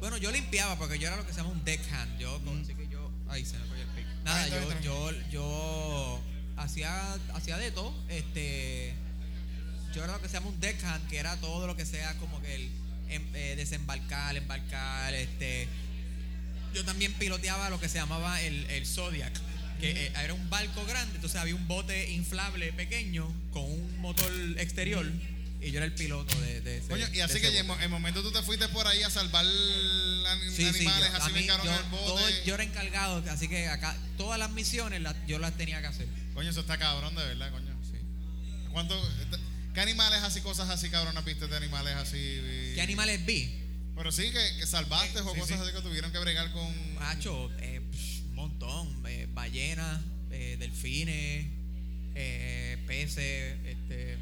Bueno, yo limpiaba porque yo era lo que se llama un deckhand. Yo, así que yo, ahí se me cogió el pico. Nada, Ah, bien, yo, yo, yo hacía, hacía de todo. Este, yo era lo que se llama un deckhand, que era todo lo que sea como que el em- eh, desembarcar, embarcar, este. Yo también piloteaba lo que se llamaba el, el Zodiac, que eh, era un barco grande, entonces había un bote inflable pequeño con un motor exterior y yo era el piloto de, de ese. Coño, y así que en en momento tú te fuiste por ahí a salvar an- Sí, sí, animales, yo, así mí, yo, el bote. todo- yo era encargado, así que acá todas las misiones las- yo las tenía que hacer. Coño, eso está cabrón, de verdad, coño. ¿Cuánto, ¿Qué animales así, cosas así cabronas viste de animales así? ¿Qué animales vi? Pero sí, que, que salvaste o Sí, cosas sí. así que tuvieron que bregar con. Macho, eh, psh, un montón. eh, ballenas, eh, delfines, eh, peces, este.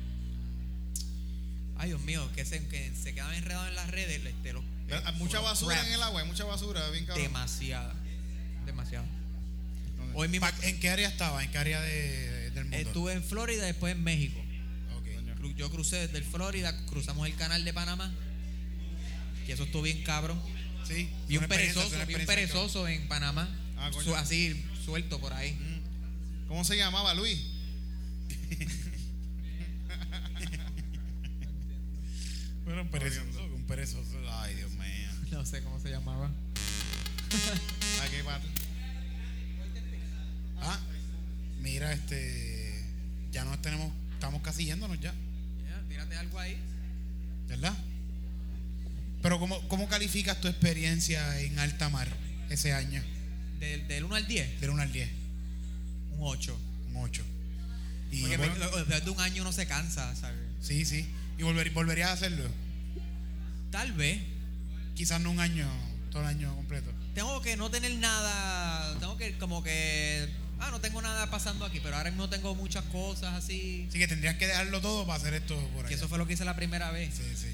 Ay, Dios mío, que se, que se quedaban enredados en las redes. Este, los, eh, mucha basura en el agua, hay mucha basura, bien cabrón. Demasiada. Demasiada. Hoy mismo ¿En qué área estaba? ¿En qué área de- del mundo? estuve en Florida, después en México. Yo crucé desde el Florida, cruzamos el canal de Panamá. Que eso estuvo bien cabrón. Sí. Vi un perezoso, vi un perezoso en Panamá. Ah. Su- así, suelto por ahí. ¿Cómo se llamaba Luis? Bueno, un perezoso, un perezoso. Ay, Dios mío. No sé cómo se llamaba. Aquí para. Ah, mira, este. Ya no tenemos. Estamos casi yéndonos ya, Ya, tírate algo ahí. ¿verdad? Pero, ¿cómo, cómo calificas tu experiencia en alta mar ese año? Del, del 1 al 10, Del 1 al 10, un 8. un 8. Y Porque me- después de un año uno se cansa, ¿sabes? sí, sí. ¿Y volver, volverías a hacerlo? Tal vez. Quizás no un año, todo el año completo. Tengo que no tener nada. Tengo que, como que. Ah, no tengo nada pasando aquí, pero ahora mismo tengo muchas cosas así. Así que tendrías que dejarlo todo para hacer esto por Que allá. eso fue lo que hice la primera vez. Sí, sí.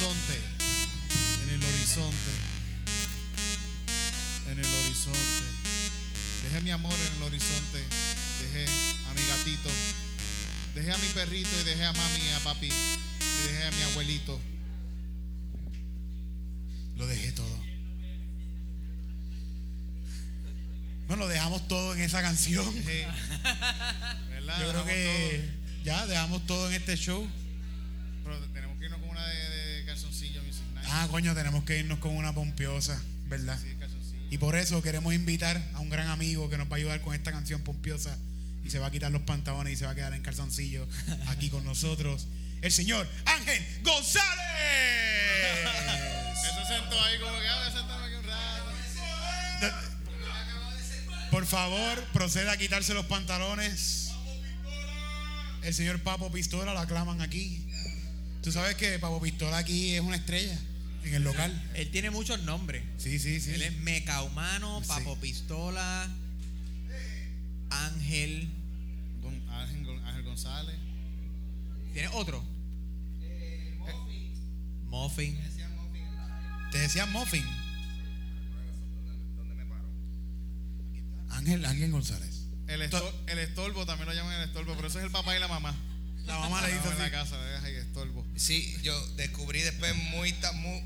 Horizonte. En el horizonte. En el horizonte. Dejé mi amor en el horizonte. Dejé a mi gatito. Dejé a mi perrito y dejé a mami y a papi. Y dejé a mi abuelito. Lo dejé todo. Bueno, dejamos todo en esa canción. Yo creo que ya dejamos todo en este show. Pero tenemos Ah, coño, tenemos que irnos con una pompiosa, ¿verdad? Y por eso queremos invitar a un gran amigo que nos va a ayudar con esta canción pompiosa y se va a quitar los pantalones y se va a quedar en calzoncillo aquí con nosotros. El señor Ángel González. Él se sentó ahí como que, voy a sentarme aquí un rato. Por favor, proceda a quitarse los pantalones. El señor Papo Pistola lo aclaman aquí. Tú sabes que Papo Pistola aquí es una estrella en el local. Él tiene muchos nombres. Sí, sí, sí. Él es Meca Humano, Sí. Papo Pistola, Ángel. Con Ángel, Ángel González. ¿Tiene otro? Muffin. Te decían Muffin. Ángel, Ángel González. El, estor- el estorbo también lo llaman el estorbo, pero eso es el papá y la mamá. La mamá le dice mamá en la así. casa, deja ahí estorbo. Sí, yo descubrí después muy, muy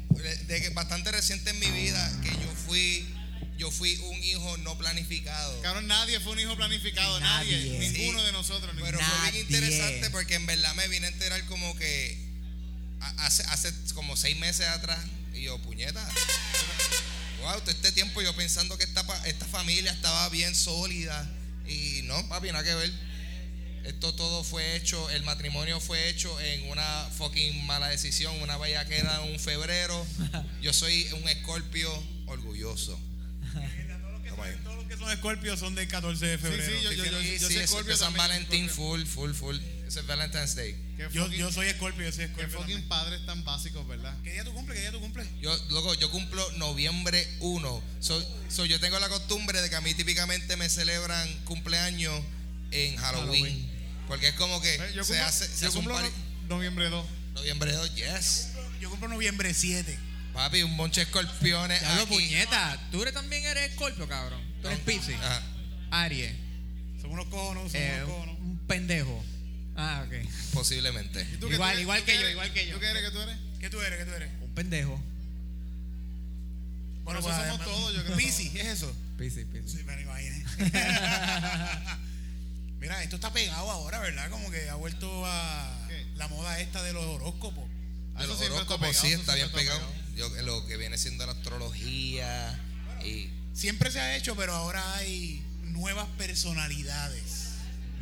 de que bastante reciente en mi vida que yo fui yo fui un hijo no planificado. Cabrón, nadie fue un hijo planificado, nadie. Nadie. Ninguno Sí. de nosotros. Pero fue bien interesante porque en verdad me vine a enterar como que hace, hace como seis meses atrás y yo, puñeta. Wow, todo este tiempo yo pensando que esta, pa- esta familia estaba bien sólida y no, papi, nada que ver. Esto todo fue hecho, el matrimonio fue hecho en una fucking mala decisión, una bellaquera en un febrero. Yo soy un escorpio orgulloso. Todos los que son escorpios son del 14 de febrero. sí, yo- Así yo- yo- Sí, yo sí, soy eso Scorpio es San Valentín full, full, full. Ese es Valentine's Day. Qué yo, fucking- yo soy escorpio, yo soy qué escorpio. fucking también. padres tan básicos, ¿verdad? ¿Qué día tú cumples? ¿Qué día tú cumples? Yo, loco, yo cumplo noviembre 1. So, so yo tengo la costumbre de que a mí típicamente me celebran cumpleaños en Halloween. Halloween. Porque es como que Eh, Yo se cumplo, hace, se yo hace cumplo no- noviembre 2. Noviembre 2, yes. Yo cumplo noviembre 7. Papi, un monche de escorpiones. Diablo, aquí. puñeta. Tú eres- también eres Scorpio, cabrón. Tú eres Pisces. Ajá. Aries. Son unos cojones, son eh, unos cojones. un pendejo. Ah, ok. Posiblemente. ¿Y tú qué Igual- tú igual ¿Tú que qué yo, igual que yo. ¿Tú qué eres que tú eres? ¿Qué tú eres? ¿Qué tú eres? Un pendejo. Bueno, eso somos todos, yo creo. Piscis, ¿es eso? Pisces, Pisces. Sí, me lo imaginé. Mira, esto está pegado ahora, ¿verdad? Como que ha vuelto a ¿Qué? la moda esta de los horóscopos. Ah, De los está horóscopos pegado, sí está bien está pegado. Yo, lo que viene siendo la astrología y Siempre se ha hecho, pero ahora hay nuevas personalidades.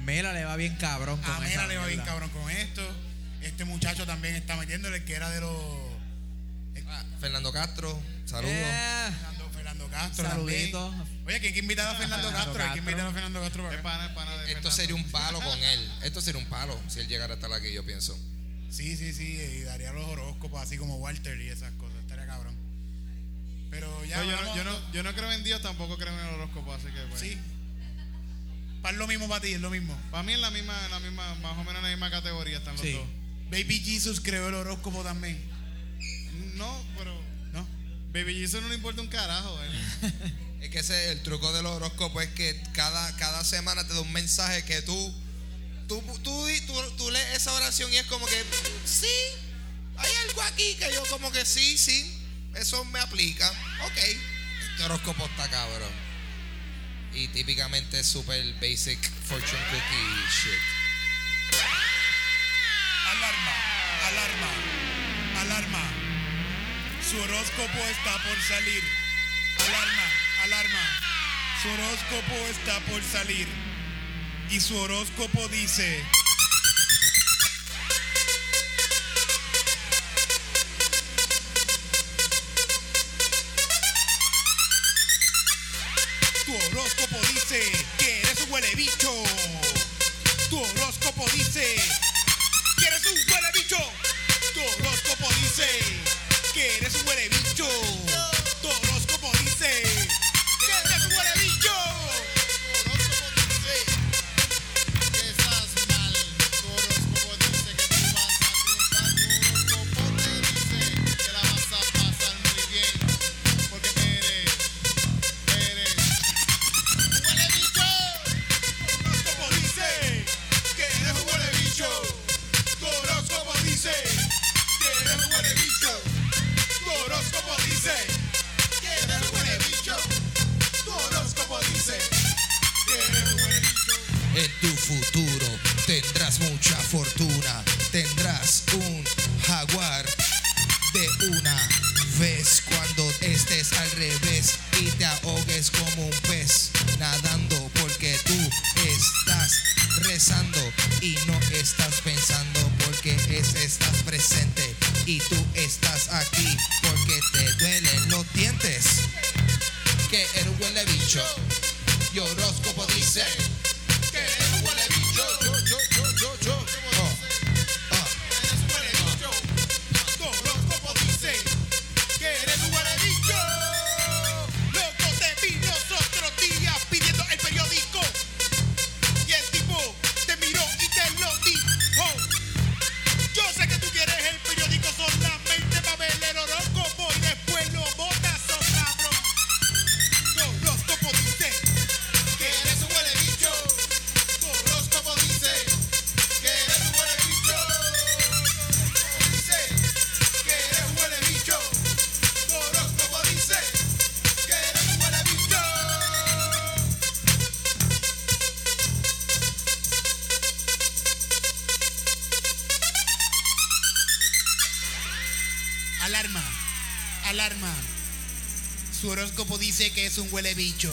Mela le va bien cabrón con A esa le va bien cabrón con esto. Este muchacho también está metiéndole el que era de los. Ah, Fernando Castro, saludos. Eh, Fernando, Fernando Castro. Saludito. también. Oye, que hay que invitar a Fernando Castro. Hay que invitar a Fernando Castro para acá. pana, de Esto sería un palo con él. Esto sería un palo si él llegara a estar aquí, yo pienso. Sí, sí, sí. Y daría los horóscopos así como Walter y esas cosas. Estaría cabrón. Pero ya. No, yo, no, yo, no, yo no creo en Dios, tampoco creo en el horóscopo, así que pues. Sí. Para lo mismo para ti, es lo mismo. Para mí es la misma, la misma, más o menos en la misma categoría están los Sí. dos. Baby Jesus creó el horóscopo también. No, pero. Baby Jesus no le importa un carajo. ¿eh? Es que ese el truco del horóscopo es que cada, cada semana te da un mensaje que tú tú, tú, tú, tú lees esa oración y es como que sí, hay algo aquí que yo como que sí, sí, eso me aplica. Ok, este horóscopo está cabrón. Y típicamente es super basic fortune cookie shit. Alarma, alarma, alarma. Su horóscopo está por salir. Alarma, alarma. Su horóscopo está por salir. Y su horóscopo dice... Tu horóscopo dice que eres un huele bicho. que es un huele bicho.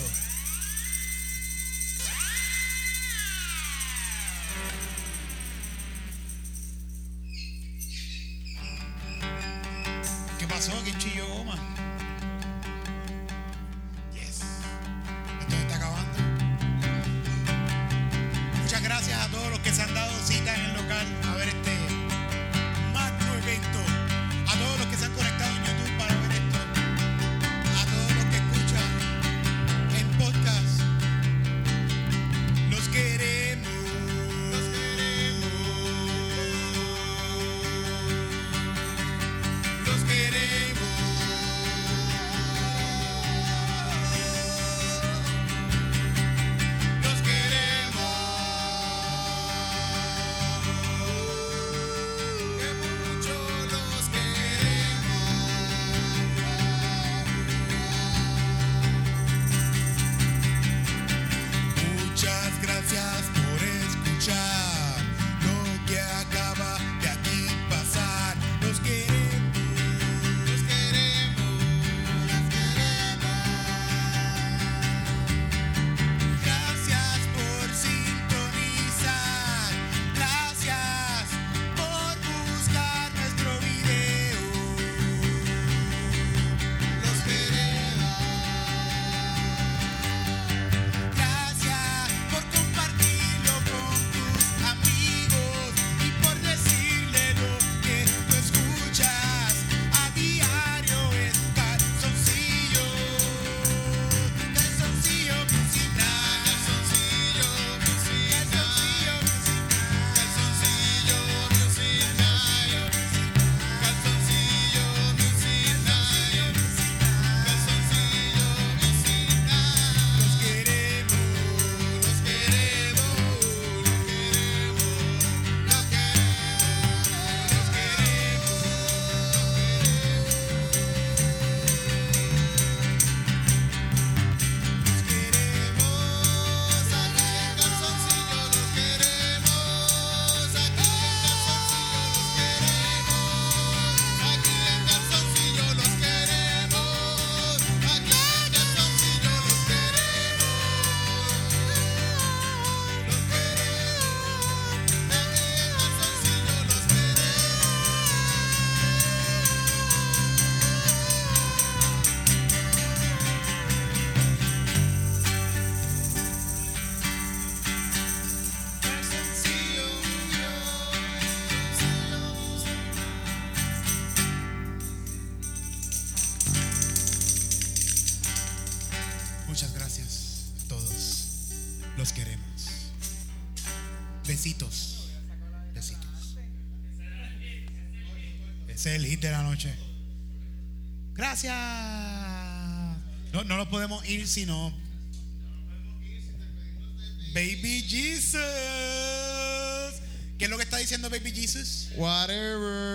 el hit de la noche. Gracias. No, no lo podemos ir si no. Baby Jesus. ¿Qué es lo que está diciendo Baby Jesus? Whatever.